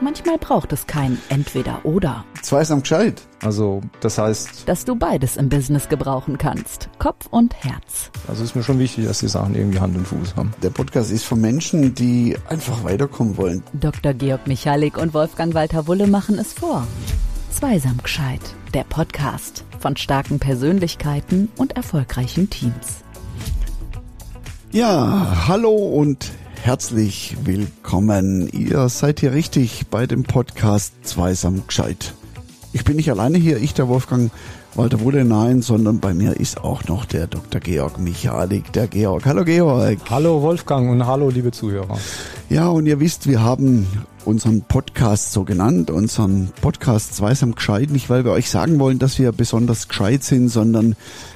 Manchmal braucht es kein Entweder-Oder. Zweisam gescheit. Also, das heißt, Dass du beides im Business gebrauchen kannst. Kopf und Herz. also ist mir schon wichtig, dass die Sachen irgendwie Hand und Fuß haben. Der Podcast ist für Menschen, die einfach weiterkommen wollen. Dr. Georg Michalik und Wolfgang Walter Wulle machen es vor. Zweisam gescheit. Der Podcast von starken Persönlichkeiten und erfolgreichen Teams. Ja, hallo und herzlich willkommen. Ihr seid hier richtig bei dem Podcast Zweisam gescheit. Ich bin nicht alleine hier, ich der Wolfgang Walter Wulle, nein, sondern bei mir ist auch noch der Dr. Georg Michalik, der Georg. Hallo Georg. Hallo Wolfgang und hallo liebe Zuhörer. Ja, und ihr wisst, wir haben unseren Podcast so genannt, unseren Podcast Zweisam gescheit, nicht weil wir euch sagen wollen, dass wir besonders gescheit sind, sondern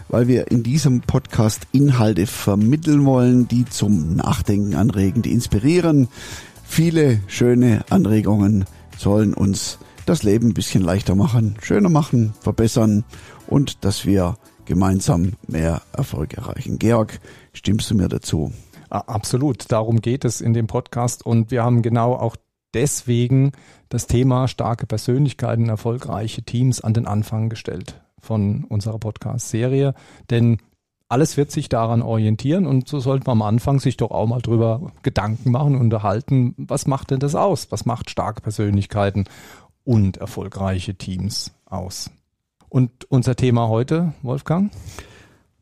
weil wir in diesem Podcast Inhalte vermitteln wollen, die zum Nachdenken anregen, die inspirieren. Viele schöne Anregungen sollen uns das Leben ein bisschen leichter machen, schöner machen, verbessern und dass wir gemeinsam mehr Erfolg erreichen. Georg, stimmst du mir dazu? Absolut, darum geht es in dem Podcast und wir haben genau auch deswegen das Thema starke Persönlichkeiten, erfolgreiche Teams an den Anfang gestellt von unserer Podcast-Serie, denn alles wird sich daran orientieren und so sollte man am Anfang sich doch auch mal drüber Gedanken machen, unterhalten, was macht denn das aus? Was macht starke Persönlichkeiten und erfolgreiche Teams aus? Und unser Thema heute, Wolfgang?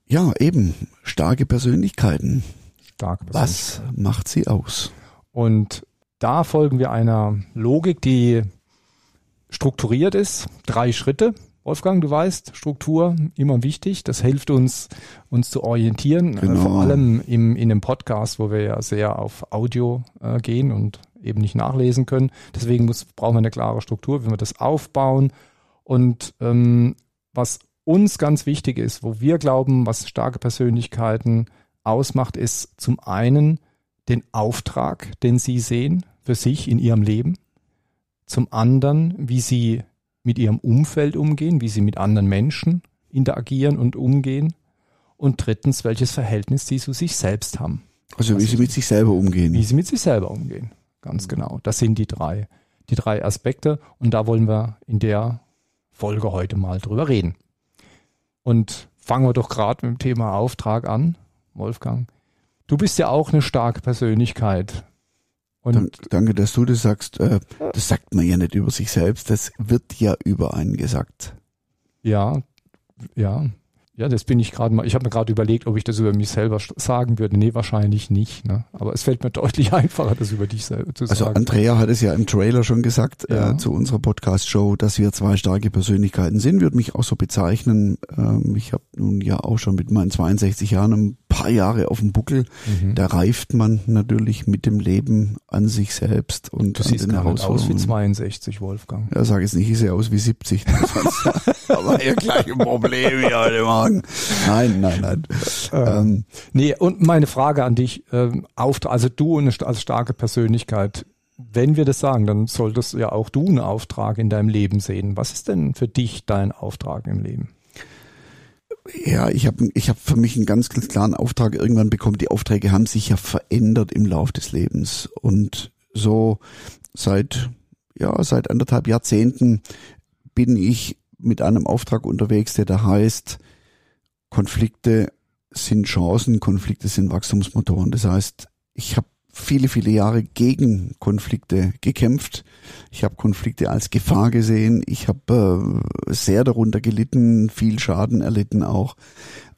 Ja, eben, starke Persönlichkeiten. Starke Was macht sie aus? Und da folgen wir einer Logik, die strukturiert ist. Drei Schritte. Wolfgang, du weißt, Struktur immer wichtig. Das hilft uns, uns zu orientieren. Äh, Genau. Vor allem im, in einem Podcast, wo wir ja sehr auf Audio äh, gehen und eben nicht nachlesen können. Deswegen muss, brauchen wir eine klare Struktur, wenn wir das aufbauen. Und ähm, was uns ganz wichtig ist, wo wir glauben, was starke Persönlichkeiten ausmacht, ist zum einen den Auftrag, den sie sehen für sich in ihrem Leben. Zum anderen, wie sie mit ihrem Umfeld umgehen, wie sie mit anderen Menschen interagieren und umgehen. Und drittens, welches Verhältnis sie zu sich selbst haben. Also wie sie mit sich selber umgehen. Wie sie mit sich selber umgehen. Ganz genau. Das sind die drei, die drei Aspekte. Und da wollen wir in der Folge heute mal drüber reden. Und fangen wir doch gerade mit dem Thema Auftrag an, Wolfgang. Du bist ja auch eine starke Persönlichkeit. Und Dank- Danke, dass du das sagst. Äh, Das sagt man ja nicht über sich selbst, das wird ja über einen gesagt. Ja, ja. Ja, das bin ich gerade mal. Ich habe mir gerade überlegt, ob ich das über mich selber sagen würde. Nee, wahrscheinlich nicht. Ne? Aber es fällt mir deutlich einfacher, das über dich selber zu Also sagen. Andrea hat es ja im Trailer schon gesagt Ja. äh, zu unserer Podcast-Show, dass wir zwei starke Persönlichkeiten sind. Würde mich auch so bezeichnen. Ähm, ich habe nun ja auch schon mit meinen 62 Jahren paar Jahre auf dem Buckel. Mhm. Da reift man natürlich mit dem Leben an sich selbst und Du an siehst den gar nicht aus wie Herausforderungen. 62, Wolfgang. Ja, sag jetzt nicht, ich sehe aus wie 70. Aber gleich ein Problem hier heute Morgen. Nein, nein, nein. Ähm, Nee, und meine Frage an dich, ähm, Auftrag, also du als starke Persönlichkeit, wenn wir das sagen, dann solltest ja auch du einen Auftrag in deinem Leben sehen. Was ist denn für dich dein Auftrag im Leben? Ja, ich habe ich hab für mich einen ganz, ganz klaren Auftrag irgendwann bekommen. Die Aufträge haben sich ja verändert im Lauf des Lebens. Und so seit, ja, seit anderthalb Jahrzehnten bin ich mit einem Auftrag unterwegs, der da heißt, Konflikte sind Chancen, Konflikte sind Wachstumsmotoren. Das heißt, ich habe viele, viele Jahre gegen Konflikte gekämpft. Ich habe Konflikte als Gefahr gesehen. Ich habe äh, sehr darunter gelitten, viel Schaden erlitten auch.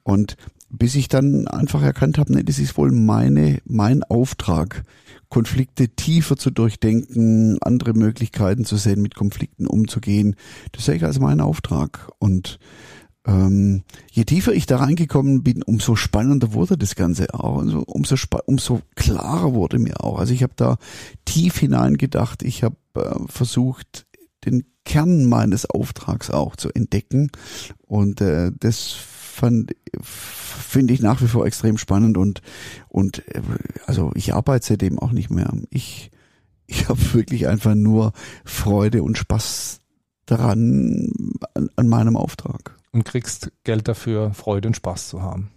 Und bis ich dann einfach erkannt habe, nee, das ist wohl meine, mein Auftrag, Konflikte tiefer zu durchdenken, andere Möglichkeiten zu sehen, mit Konflikten umzugehen. Das sehe ich als meinen Auftrag. Und ähm, je tiefer ich da reingekommen bin, umso spannender wurde das Ganze auch. Also umso, umso klarer wurde mir auch. Also ich habe da tief hineingedacht. Ich habe äh, versucht, den Kern meines Auftrags auch zu entdecken. Und äh, das fand finde ich nach wie vor extrem spannend und und äh, also ich arbeite seitdem auch nicht mehr. Ich ich habe wirklich einfach nur Freude und Spaß daran an, an meinem Auftrag. Und kriegst Geld dafür, Freude und Spaß zu haben.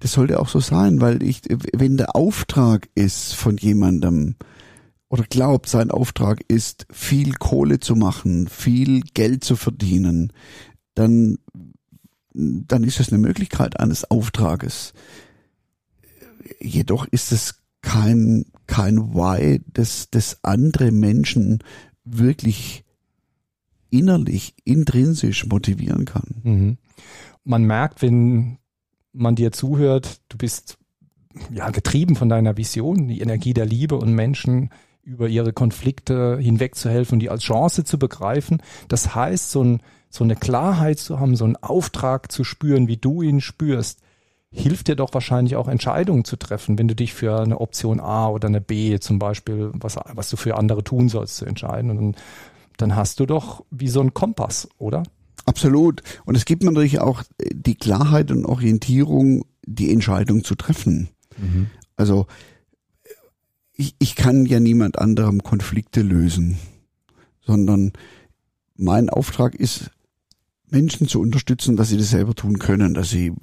Das sollte auch so sein, weil ich, wenn der Auftrag ist von jemandem, oder glaubt, sein Auftrag ist, viel Kohle zu machen, viel Geld zu verdienen, dann, dann ist es eine Möglichkeit eines Auftrages. Jedoch ist es kein, kein Why, das, das andere Menschen wirklich innerlich, intrinsisch motivieren kann. Mhm. Man merkt, wenn man dir zuhört, du bist ja getrieben von deiner Vision, die Energie der Liebe und Menschen über ihre Konflikte hinwegzuhelfen und die als Chance zu begreifen. Das heißt, so, ein, so eine Klarheit zu haben, so einen Auftrag zu spüren, wie du ihn spürst, hilft dir doch wahrscheinlich auch Entscheidungen zu treffen, wenn du dich für eine Option A oder eine B zum Beispiel, was, was du für andere tun sollst, zu entscheiden. Und dann hast du doch wie so ein Kompass, oder? Absolut. Und es gibt natürlich auch die Klarheit und Orientierung, die Entscheidung zu treffen. Mhm. Also ich, ich kann ja niemand anderem Konflikte lösen, sondern mein Auftrag ist, Menschen zu unterstützen, dass sie das selber tun können, dass sie mm,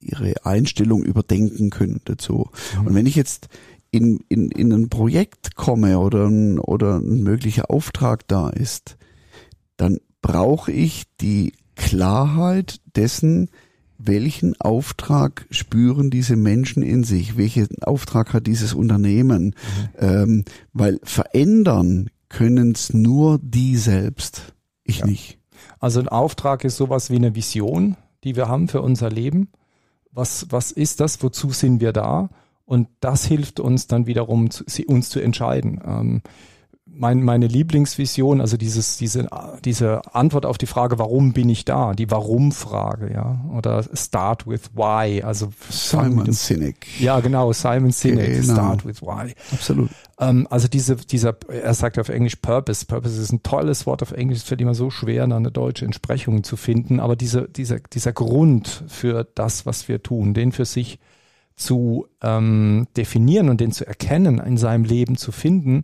ihre Einstellung überdenken können dazu. Mhm. Und wenn ich jetzt in, in, in ein Projekt komme oder ein, oder ein möglicher Auftrag da ist, dann brauche ich die Klarheit dessen, welchen Auftrag spüren diese Menschen in sich? Welchen Auftrag hat dieses Unternehmen? Mhm. Ähm, weil verändern können es nur die selbst, ich ja. nicht. Also ein Auftrag ist sowas wie eine Vision, die wir haben für unser Leben. Was, was ist das? Wozu sind wir da? Und das hilft uns dann wiederum, zu, uns zu entscheiden. Ähm, mein, meine Lieblingsvision, also dieses, diese, diese Antwort auf die Frage, warum bin ich da? Die Warum-Frage, ja. Oder Start with Why. Also Simon dem, Sinek. Ja, genau, Simon Sinek. Genau. Start with Why. Absolut. Ähm, also diese, dieser, er sagt auf Englisch Purpose. Purpose ist ein tolles Wort auf Englisch. Es fällt immer so schwer, eine deutsche Entsprechung zu finden. Aber diese, dieser, dieser Grund für das, was wir tun, den für sich zu ähm, definieren und den zu erkennen, in seinem Leben zu finden,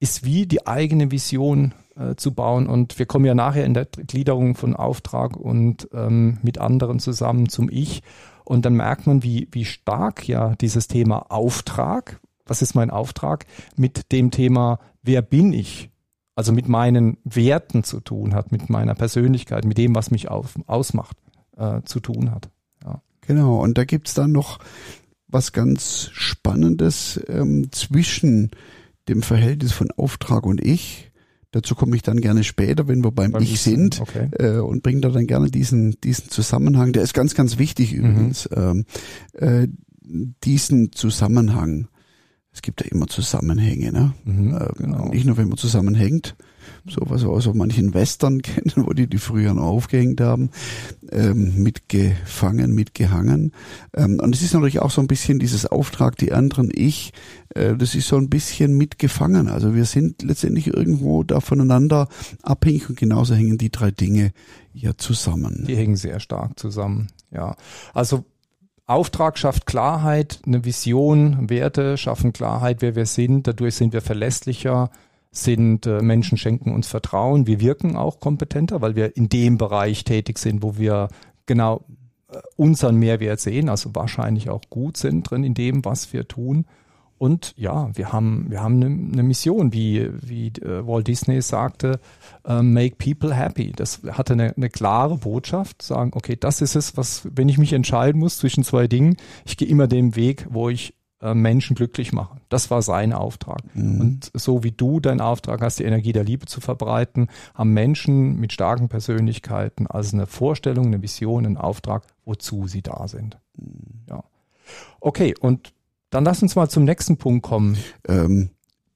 ist wie die eigene Vision äh, zu bauen. Und wir kommen ja nachher in der Gliederung von Auftrag und ähm, mit anderen zusammen zum Ich. Und dann merkt man, wie, wie stark ja dieses Thema Auftrag, was ist mein Auftrag, mit dem Thema, wer bin ich, also mit meinen Werten zu tun hat, mit meiner Persönlichkeit, mit dem, was mich auf, ausmacht, äh, zu tun hat. Genau, und da gibt's dann noch was ganz Spannendes ähm, zwischen dem Verhältnis von Auftrag und Ich. Dazu komme ich dann gerne später, wenn wir beim, beim Ich sind okay. äh, und bringe da dann gerne diesen, diesen Zusammenhang. Der ist ganz, ganz wichtig mhm. übrigens. Mhm. äh, diesen Zusammenhang. Es gibt ja immer Zusammenhänge, ne? Mhm, äh, genau. Nicht nur, wenn man zusammenhängt, so was wir aus manchen Western kennen, wo die die früher noch aufgehängt haben, ähm, mitgefangen, mitgehangen. Ähm, und es ist natürlich auch so ein bisschen dieses Auftrag, die anderen Ich, äh, das ist so ein bisschen mitgefangen. Also wir sind letztendlich irgendwo da voneinander abhängig und genauso hängen die drei Dinge ja zusammen. Die hängen sehr stark zusammen, ja. Also Auftrag schafft Klarheit, eine Vision, Werte schaffen Klarheit, wer wir sind. Dadurch sind wir verlässlicher, sind äh, Menschen schenken uns Vertrauen. Wir wirken auch kompetenter, weil wir in dem Bereich tätig sind, wo wir genau äh, unseren Mehrwert sehen, also wahrscheinlich auch gut sind drin in dem, was wir tun. Und ja, wir haben, wir haben eine, eine Mission, wie, wie äh, Walt Disney sagte, uh, make people happy. Das hatte eine, eine klare Botschaft, sagen, okay, das ist es, was, wenn ich mich entscheiden muss zwischen zwei Dingen, ich gehe immer den Weg, wo ich äh, Menschen glücklich machen. Das war sein Auftrag. Mhm. Und so wie du deinen Auftrag hast, die Energie der Liebe zu verbreiten, haben Menschen mit starken Persönlichkeiten also eine Vorstellung, eine Vision, einen Auftrag, wozu sie da sind. Mhm. Ja. Okay, und dann lass uns mal zum nächsten Punkt kommen. Ähm,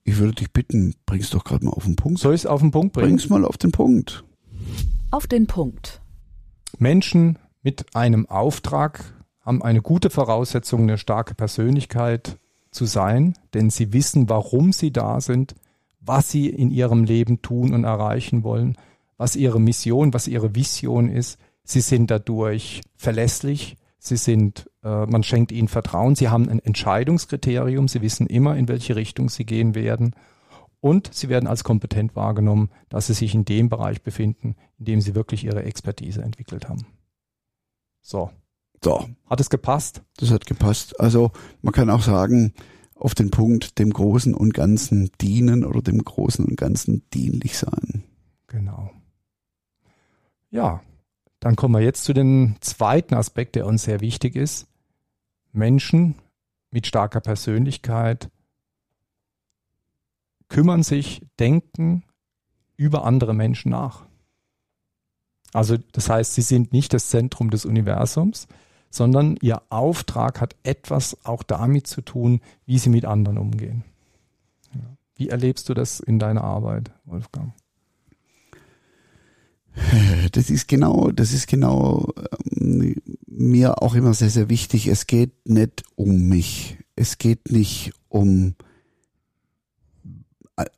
ich würde dich bitten, bring's doch gerade mal auf den Punkt. Soll ich es auf den Punkt bringen? Bring's mal auf den Punkt. Auf den Punkt. Menschen mit einem Auftrag haben eine gute Voraussetzung, eine starke Persönlichkeit zu sein, denn sie wissen, warum sie da sind, was sie in ihrem Leben tun und erreichen wollen, was ihre Mission, was ihre Vision ist. Sie sind dadurch verlässlich, sie sind, äh, man schenkt ihnen Vertrauen, sie haben ein Entscheidungskriterium, sie wissen immer, in welche Richtung sie gehen werden. Und sie werden als kompetent wahrgenommen, dass sie sich in dem Bereich befinden, in dem sie wirklich ihre Expertise entwickelt haben. So, so. Hat es gepasst? Das hat gepasst. Also man kann auch sagen, auf den Punkt dem Großen und Ganzen dienen oder dem Großen und Ganzen dienlich sein. Genau. Ja, dann kommen wir jetzt zu dem zweiten Aspekt, der uns sehr wichtig ist. Menschen mit starker Persönlichkeit kümmern sich, denken über andere Menschen nach. Also das heißt, sie sind nicht das Zentrum des Universums, sondern ihr Auftrag hat etwas auch damit zu tun, wie sie mit anderen umgehen. Wie erlebst du das in deiner Arbeit, Wolfgang? Das ist genau, das ist genau ähm, mir auch immer sehr, sehr wichtig. Es geht nicht um mich. Es geht nicht um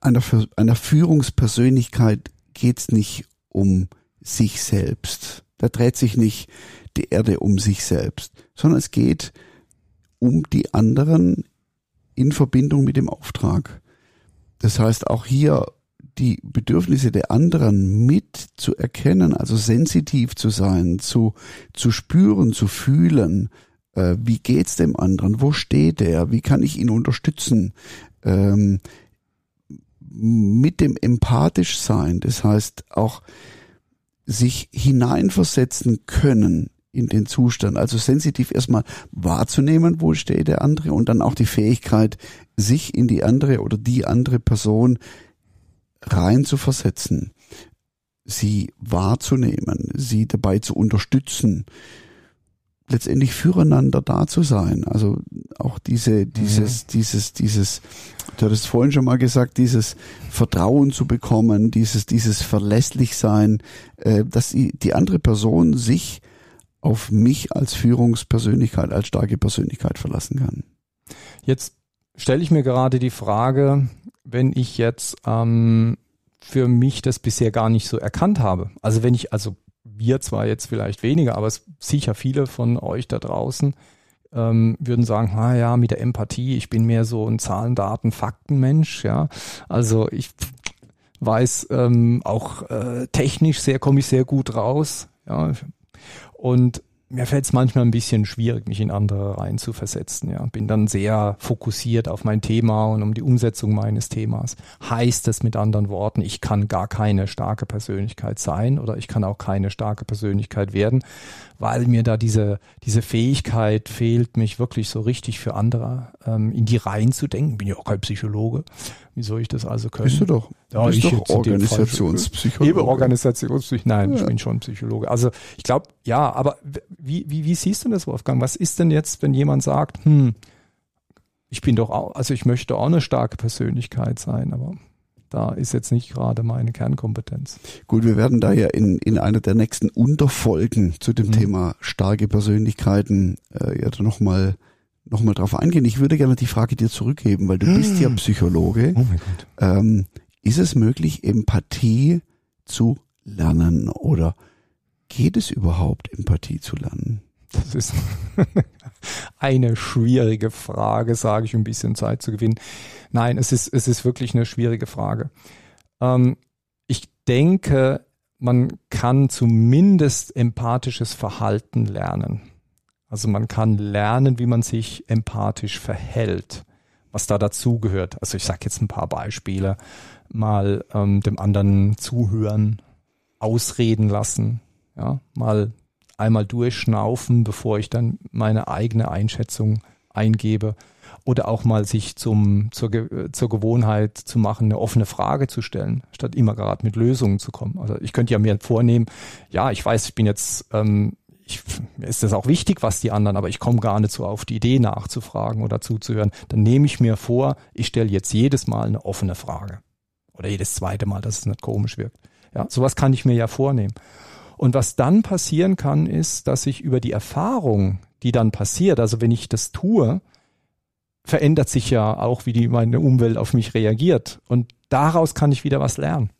einer, einer Führungspersönlichkeit geht es nicht um sich selbst. Da dreht sich nicht die Erde um sich selbst, sondern es geht um die anderen in Verbindung mit dem Auftrag. Das heißt, auch hier die Bedürfnisse der anderen mit zu erkennen, also sensitiv zu sein, zu, zu spüren, zu fühlen, äh, wie geht's dem anderen, wo steht er, wie kann ich ihn unterstützen, ähm, mit dem empathisch sein, das heißt auch sich hineinversetzen können in den Zustand, also sensitiv erstmal wahrzunehmen, wo steht der andere und dann auch die Fähigkeit, sich in die andere oder die andere Person rein zu versetzen, sie wahrzunehmen, sie dabei zu unterstützen, letztendlich füreinander da zu sein. Also auch diese, dieses, mhm. dieses, dieses, du hattest vorhin schon mal gesagt, dieses Vertrauen zu bekommen, dieses, dieses verlässlich sein, äh, dass die, die andere Person sich auf mich als Führungspersönlichkeit, als starke Persönlichkeit verlassen kann. Jetzt stelle ich mir gerade die Frage, wenn ich jetzt ähm, für mich das bisher gar nicht so erkannt habe. Also wenn ich also wir zwar jetzt vielleicht weniger, aber es, sicher viele von euch da draußen ähm, würden sagen, ah ja, mit der Empathie, ich bin mehr so ein Zahlen, Daten, Fakten-Mensch, ja. Also ich weiß ähm, auch äh, technisch sehr, komme ich sehr gut raus, ja. Und mir fällt es manchmal ein bisschen schwierig, mich in andere rein zu versetzen. Ja. Bin dann sehr fokussiert auf mein Thema und um die Umsetzung meines Themas. Heißt es mit anderen Worten, ich kann gar keine starke Persönlichkeit sein oder ich kann auch keine starke Persönlichkeit werden, weil mir da diese, diese Fähigkeit fehlt, mich wirklich so richtig für andere ähm, in die Reihen zu denken. Bin ja auch kein Psychologe. Wie soll ich das also können? Bist du doch. Ja, bist ich doch Organisationspsychologe. Eben Organisationspsychologe. Nein, ja. ich bin schon Psychologe. Also ich glaube, ja, aber wie, wie, wie siehst du das, Wolfgang? Was ist denn jetzt, wenn jemand sagt, hm, ich bin doch auch, also ich möchte auch eine starke Persönlichkeit sein, aber da ist jetzt nicht gerade meine Kernkompetenz. Gut, wir werden da ja in, in einer der nächsten Unterfolgen zu dem mhm. Thema starke Persönlichkeiten äh, ja nochmal noch mal drauf eingehen. Ich würde gerne die Frage dir zurückgeben, weil du mhm. bist ja Psychologe. Oh mein Gott. Ähm, ist es möglich, Empathie zu lernen oder geht es überhaupt, Empathie zu lernen? Das ist eine schwierige Frage, sage ich, um ein bisschen Zeit zu gewinnen. Nein, es ist, es ist wirklich eine schwierige Frage. Ähm, ich denke, man kann zumindest empathisches Verhalten lernen. Also man kann lernen, wie man sich empathisch verhält, was da dazugehört. Also ich sage jetzt ein paar Beispiele. Mal ähm, dem anderen zuhören, ausreden lassen, ja, mal einmal durchschnaufen, bevor ich dann meine eigene Einschätzung eingebe. Oder auch mal sich zum, zur, zur Gewohnheit zu machen, eine offene Frage zu stellen, statt immer gerade mit Lösungen zu kommen. Also ich könnte ja mir vornehmen, ja, ich weiß, ich bin jetzt, ähm, ich, ist das auch wichtig, was die anderen, aber ich komme gar nicht so auf die Idee nachzufragen oder zuzuhören. Dann nehme ich mir vor, ich stelle jetzt jedes Mal eine offene Frage. Oder jedes zweite Mal, dass es nicht komisch wirkt. Ja, sowas kann ich mir ja vornehmen. Und was dann passieren kann, ist, dass ich über die Erfahrung, die dann passiert, also wenn ich das tue, verändert sich ja auch, wie die meine Umwelt auf mich reagiert. Und daraus kann ich wieder was lernen.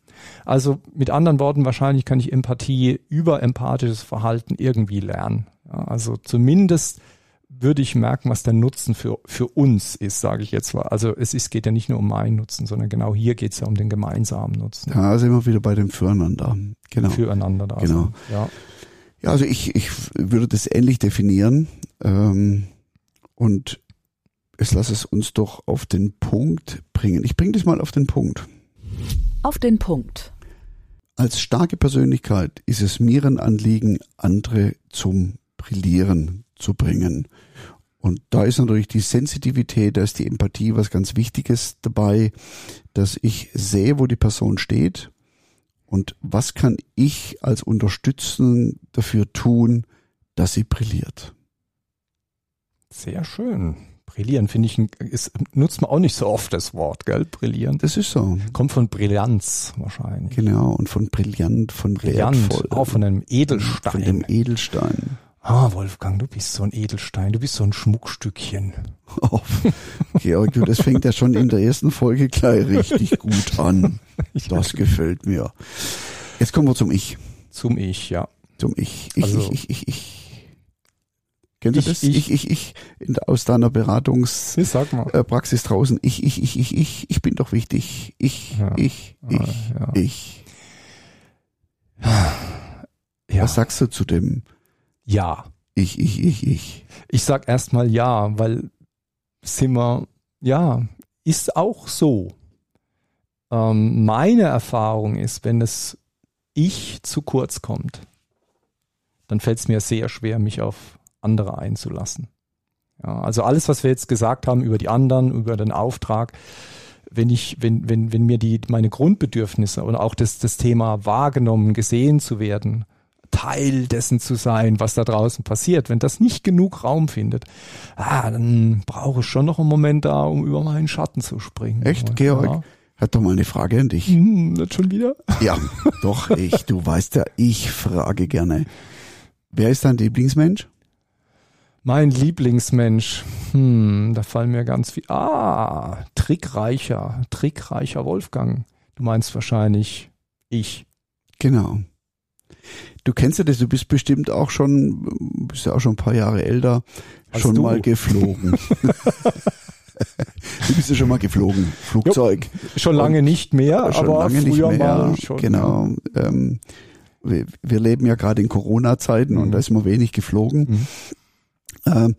Also mit anderen Worten, wahrscheinlich kann ich Empathie über empathisches Verhalten irgendwie lernen. Ja, also zumindest würde ich merken, was der Nutzen für, für uns ist, sage ich jetzt mal. Also es ist, geht ja nicht nur um meinen Nutzen, sondern genau hier geht es ja um den gemeinsamen Nutzen. Ja, also immer wieder bei dem Füreinander. Genau. Füreinander da. Genau. Sind. Ja. ja, also ich, ich würde das ähnlich definieren. Ähm, und Jetzt lass es uns doch auf den Punkt bringen. Ich bringe das mal auf den Punkt. Auf den Punkt. Als starke Persönlichkeit ist es mir ein Anliegen, andere zum Brillieren zu bringen. Und da ist natürlich die Sensitivität, da ist die Empathie was ganz Wichtiges dabei, dass ich sehe, wo die Person steht und was kann ich als Unterstützung dafür tun, dass sie brilliert. Sehr schön. Brillieren finde ich, ist, nutzt man auch nicht so oft das Wort, gell? Brillieren. Das ist so. Kommt von Brillanz wahrscheinlich. Genau, und von brillant, von Brillant, wertvoll. auch von einem Edelstein. Von dem Edelstein. Ah, Wolfgang, du bist so ein Edelstein, du bist so ein Schmuckstückchen. Oh, Georg, du, das fängt ja schon in der ersten Folge gleich richtig gut an. Das gefällt mir. Jetzt kommen wir zum Ich. Zum Ich, ja. Zum Ich. Ich, Also- ich, ich, ich, ich. Kennst du Ich, das? ich. Ich, ich, ich. In, aus deiner Beratungs... Ich sag mal. äh, draußen. Ich, ich, ich, ich, ich, ich bin doch wichtig. Ich, Ja. ich, ich, Ah, ja. ich. Ja. Was sagst du zu dem ja. Ich, ich, ich, ich? Ich sag erstmal ja, weil sind wir, ja, ist auch so. Ähm, meine Erfahrung ist, wenn das Ich zu kurz kommt, dann fällt es mir sehr schwer, mich auf andere einzulassen. Ja, also alles, was wir jetzt gesagt haben über die anderen, über den Auftrag, wenn ich, wenn, wenn, wenn mir die, meine Grundbedürfnisse und auch das, das Thema wahrgenommen, gesehen zu werden, Teil dessen zu sein, was da draußen passiert, wenn das nicht genug Raum findet, ah, dann brauche ich schon noch einen Moment da, um über meinen Schatten zu springen. Echt, Und, Georg? Ja. Hat doch mal eine Frage an dich. Hm, nicht schon wieder? Ja, doch, ich, du weißt ja, ich frage gerne. Wer ist dein Lieblingsmensch? Mein Lieblingsmensch, hm, da fallen mir ganz viel. Ah, trickreicher, trickreicher Wolfgang. Du meinst wahrscheinlich ich. Genau. Du kennst ja das, du bist bestimmt auch schon, bist ja auch schon ein paar Jahre älter, Als schon du. mal geflogen. du bist ja schon mal geflogen, Flugzeug. Schon lange nicht mehr, schon aber lange früher nicht mehr. mal schon. Genau. Ähm, wir, wir leben ja gerade in Corona-Zeiten und Mhm. da ist man wenig geflogen. Mhm. Ähm,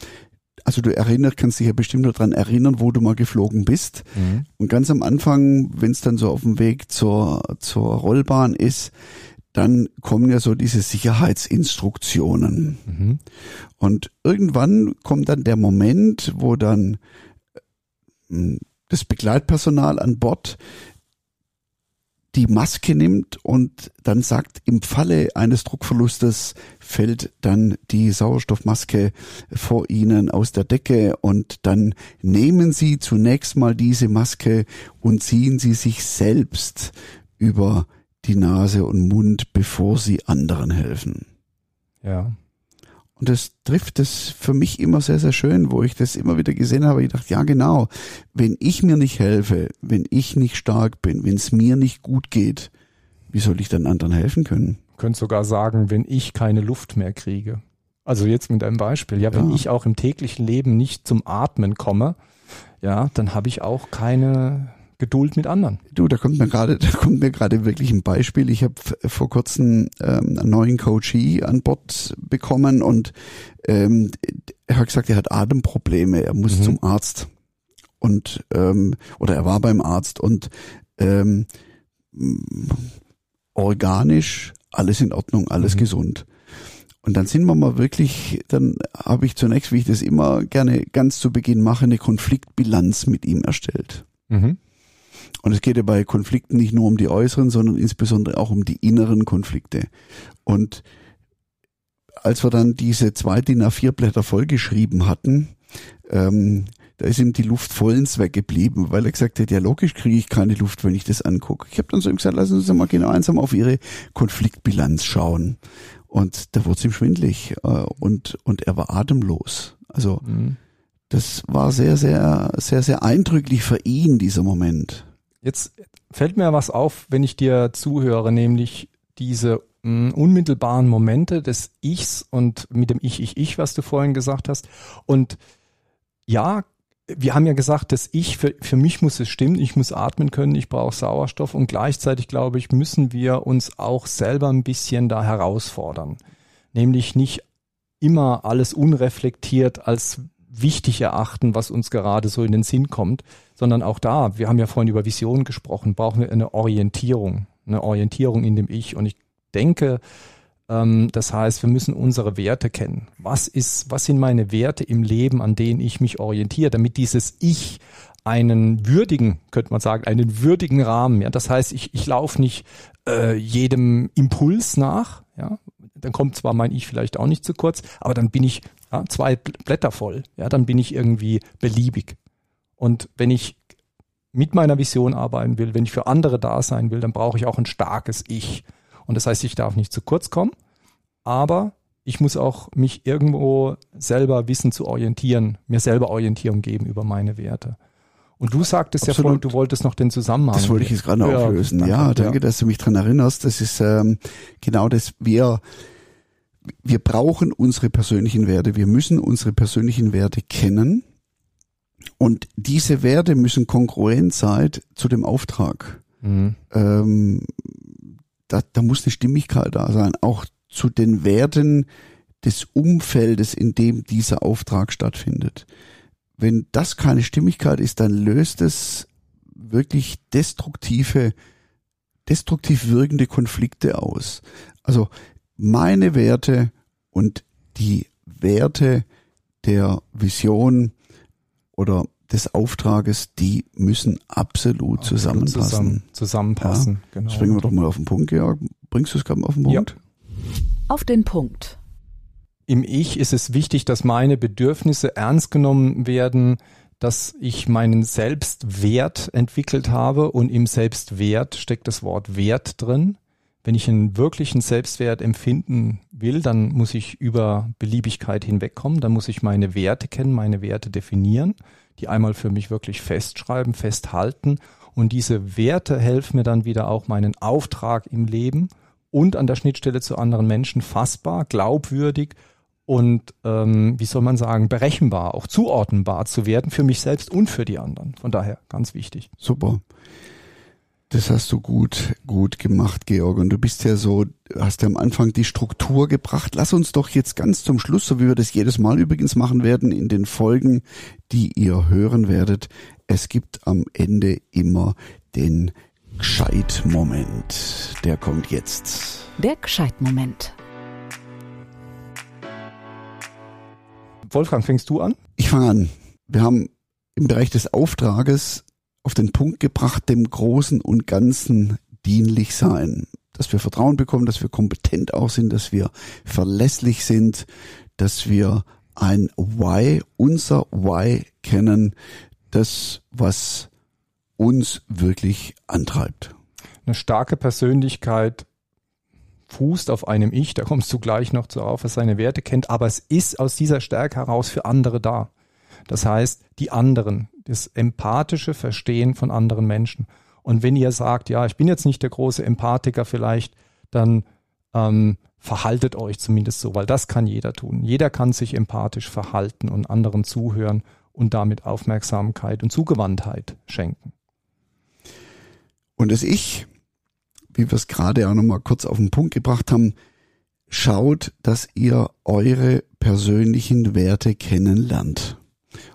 also du erinnerst, kannst dich ja bestimmt noch dran erinnern, wo du mal geflogen bist. Mhm. Und ganz am Anfang, wenn es dann so auf dem Weg zur, zur Rollbahn ist, dann kommen ja so diese Sicherheitsinstruktionen. Mhm. Und irgendwann kommt dann der Moment, wo dann äh, das Begleitpersonal an Bord die Maske nimmt und dann sagt, im Falle eines Druckverlustes fällt dann die Sauerstoffmaske vor Ihnen aus der Decke und dann nehmen Sie zunächst mal diese Maske und ziehen Sie sich selbst über die Nase und Mund, bevor Sie anderen helfen. Ja. Und das trifft es für mich immer sehr, sehr schön, wo ich das immer wieder gesehen habe. Ich dachte, ja genau, wenn ich mir nicht helfe, wenn ich nicht stark bin, wenn es mir nicht gut geht, wie soll ich dann anderen helfen können? Könnt sogar sagen, wenn ich keine Luft mehr kriege. Also jetzt mit einem Beispiel. Ja, wenn Ja. ich auch im täglichen Leben nicht zum Atmen komme, ja, dann habe ich auch keine Geduld mit anderen. Du, da kommt mir gerade, da kommt mir gerade wirklich ein Beispiel. Ich habe vor kurzem ähm, einen neuen Coachee an Bord bekommen und ähm, er hat gesagt, er hat Atemprobleme, er muss Mhm. zum Arzt und ähm, oder er war beim Arzt und ähm, organisch alles in Ordnung, alles Mhm. gesund. Und dann sind wir mal wirklich, dann habe ich zunächst, wie ich das immer gerne ganz zu Beginn mache, eine Konfliktbilanz mit ihm erstellt. Mhm. Und es geht ja bei Konflikten nicht nur um die äußeren, sondern insbesondere auch um die inneren Konflikte. Und als wir dann diese zwei DIN A4 Blätter vollgeschrieben hatten, ähm, da ist ihm die Luft vollends weggeblieben, weil er gesagt hat, ja logisch kriege ich keine Luft, wenn ich das angucke. Ich habe dann so ihm gesagt, lassen Sie uns mal genau einsam auf Ihre Konfliktbilanz schauen. Und da wurde es ihm schwindlig äh, und, und er war atemlos. Also Mhm. das war sehr, sehr, sehr, sehr eindrücklich für ihn, dieser Moment. Jetzt fällt mir was auf, wenn ich dir zuhöre, nämlich diese mh, unmittelbaren Momente des Ichs und mit dem Ich, Ich, Ich, was du vorhin gesagt hast. Und ja, wir haben ja gesagt, das Ich, für, für mich muss es stimmen, ich muss atmen können, ich brauche Sauerstoff und gleichzeitig, glaube ich, müssen wir uns auch selber ein bisschen da herausfordern. Nämlich nicht immer alles unreflektiert als wichtig erachten, was uns gerade so in den Sinn kommt, sondern auch da, wir haben ja vorhin über Visionen gesprochen, brauchen wir eine Orientierung, eine Orientierung in dem Ich. Und ich denke, ähm, das heißt, wir müssen unsere Werte kennen. Was ist, was sind meine Werte im Leben, an denen ich mich orientiere, damit dieses Ich einen würdigen, könnte man sagen, einen würdigen Rahmen. Ja, das heißt, ich, ich laufe nicht äh, jedem Impuls nach. Ja, dann kommt zwar mein Ich vielleicht auch nicht zu kurz, aber dann bin ich ja, zwei Blätter voll. Ja, dann bin ich irgendwie beliebig. Und wenn ich mit meiner Vision arbeiten will, wenn ich für andere da sein will, dann brauche ich auch ein starkes Ich. Und das heißt, ich darf nicht zu kurz kommen, aber ich muss auch mich irgendwo selber wissen zu orientieren, mir selber Orientierung geben über meine Werte. Und du sagtest Absolut. ja vorhin, du wolltest noch den Zusammenhang. Das wollte ich jetzt gerade ja, auflösen. Danke, ja, danke, ja. dass du mich dran erinnerst. Das ist ähm, genau das. Wir wir brauchen unsere persönlichen Werte. Wir müssen unsere persönlichen Werte kennen. Und diese Werte müssen kongruent sein zu dem Auftrag. Mhm. Ähm, da, da muss eine Stimmigkeit da sein, auch zu den Werten des Umfeldes, in dem dieser Auftrag stattfindet. Wenn das keine Stimmigkeit ist, dann löst es wirklich destruktive, destruktiv wirkende Konflikte aus. Also meine Werte und die Werte der Vision oder des Auftrages, die müssen absolut, absolut zusammenpassen. Zusammen, zusammenpassen, ja, genau. Springen wir doch mal auf den Punkt, Georg. Bringst du es gerade mal auf den Punkt? Ja. Auf den Punkt. Im Ich ist es wichtig, dass meine Bedürfnisse ernst genommen werden, dass ich meinen Selbstwert entwickelt habe und im Selbstwert steckt das Wort Wert drin. Wenn ich einen wirklichen Selbstwert empfinden will, dann muss ich über Beliebigkeit hinwegkommen, dann muss ich meine Werte kennen, meine Werte definieren, die einmal für mich wirklich festschreiben, festhalten und diese Werte helfen mir dann wieder auch meinen Auftrag im Leben und an der Schnittstelle zu anderen Menschen fassbar, glaubwürdig und ähm, wie soll man sagen, berechenbar, auch zuordnenbar zu werden für mich selbst und für die anderen. Von daher ganz wichtig. Super. Das hast du gut, gut gemacht, Georg. Und du bist ja so, hast ja am Anfang die Struktur gebracht. Lass uns doch jetzt ganz zum Schluss, so wie wir das jedes Mal übrigens machen werden, in den Folgen, die ihr hören werdet. Es gibt am Ende immer den Gescheit-Moment. Der kommt jetzt. Der Gescheit-Moment. Wolfgang, fängst du an? Ich fange an. Wir haben im Bereich des Auftrages auf den Punkt gebracht, dem Großen und Ganzen dienlich sein. Dass wir Vertrauen bekommen, dass wir kompetent auch sind, dass wir verlässlich sind, dass wir ein Why, unser Why kennen, das, was uns wirklich antreibt. Eine starke Persönlichkeit fußt auf einem Ich, da kommst du gleich noch zu auf, was seine Werte kennt, aber es ist aus dieser Stärke heraus für andere da. Das heißt, die anderen, das empathische Verstehen von anderen Menschen. Und wenn ihr sagt, ja, ich bin jetzt nicht der große Empathiker vielleicht, dann ähm, verhaltet euch zumindest so, weil das kann jeder tun. Jeder kann sich empathisch verhalten und anderen zuhören und damit Aufmerksamkeit und Zugewandtheit schenken. Und das Ich, wie wir es gerade auch nochmal kurz auf den Punkt gebracht haben, schaut, dass ihr eure persönlichen Werte kennenlernt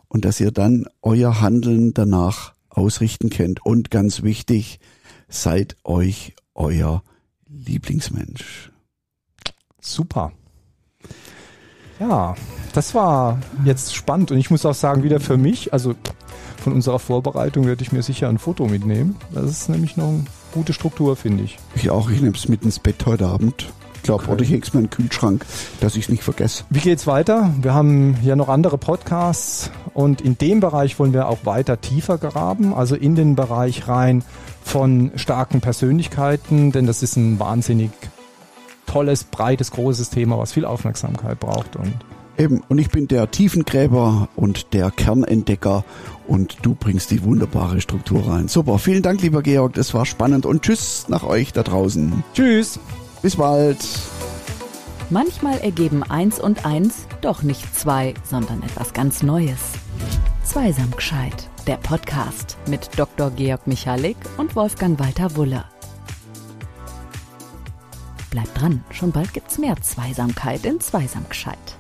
und dass ihr dann euer Handeln danach ausrichten könnt. Und ganz wichtig, seid euch euer Lieblingsmensch. Super. Ja, das war jetzt spannend und ich muss auch sagen, wieder für mich, also von unserer Vorbereitung werde ich mir sicher ein Foto mitnehmen. Das ist nämlich noch eine gute Struktur, finde ich. Ich auch, ich nehme es mit ins Bett heute Abend glaube, okay. oder ich hänge es mir in den Kühlschrank, dass ich es nicht vergesse. Wie geht's weiter? Wir haben ja noch andere Podcasts und in dem Bereich wollen wir auch weiter tiefer graben, also in den Bereich rein von starken Persönlichkeiten, denn das ist ein wahnsinnig tolles, breites, großes Thema, was viel Aufmerksamkeit braucht und Eben, und ich bin der Tiefengräber und der Kernentdecker und du bringst die wunderbare Struktur rein. Super, vielen Dank, lieber Georg, das war spannend und tschüss nach euch da draußen. Tschüss. Bis bald. Manchmal ergeben eins und eins doch nicht zwei, sondern etwas ganz Neues. Zweisam gescheit. Der Podcast mit Dr. Georg Michalik und Wolfgang Walter Wuller. Bleibt dran, schon bald gibt's mehr Zweisamkeit in Zweisam gescheit.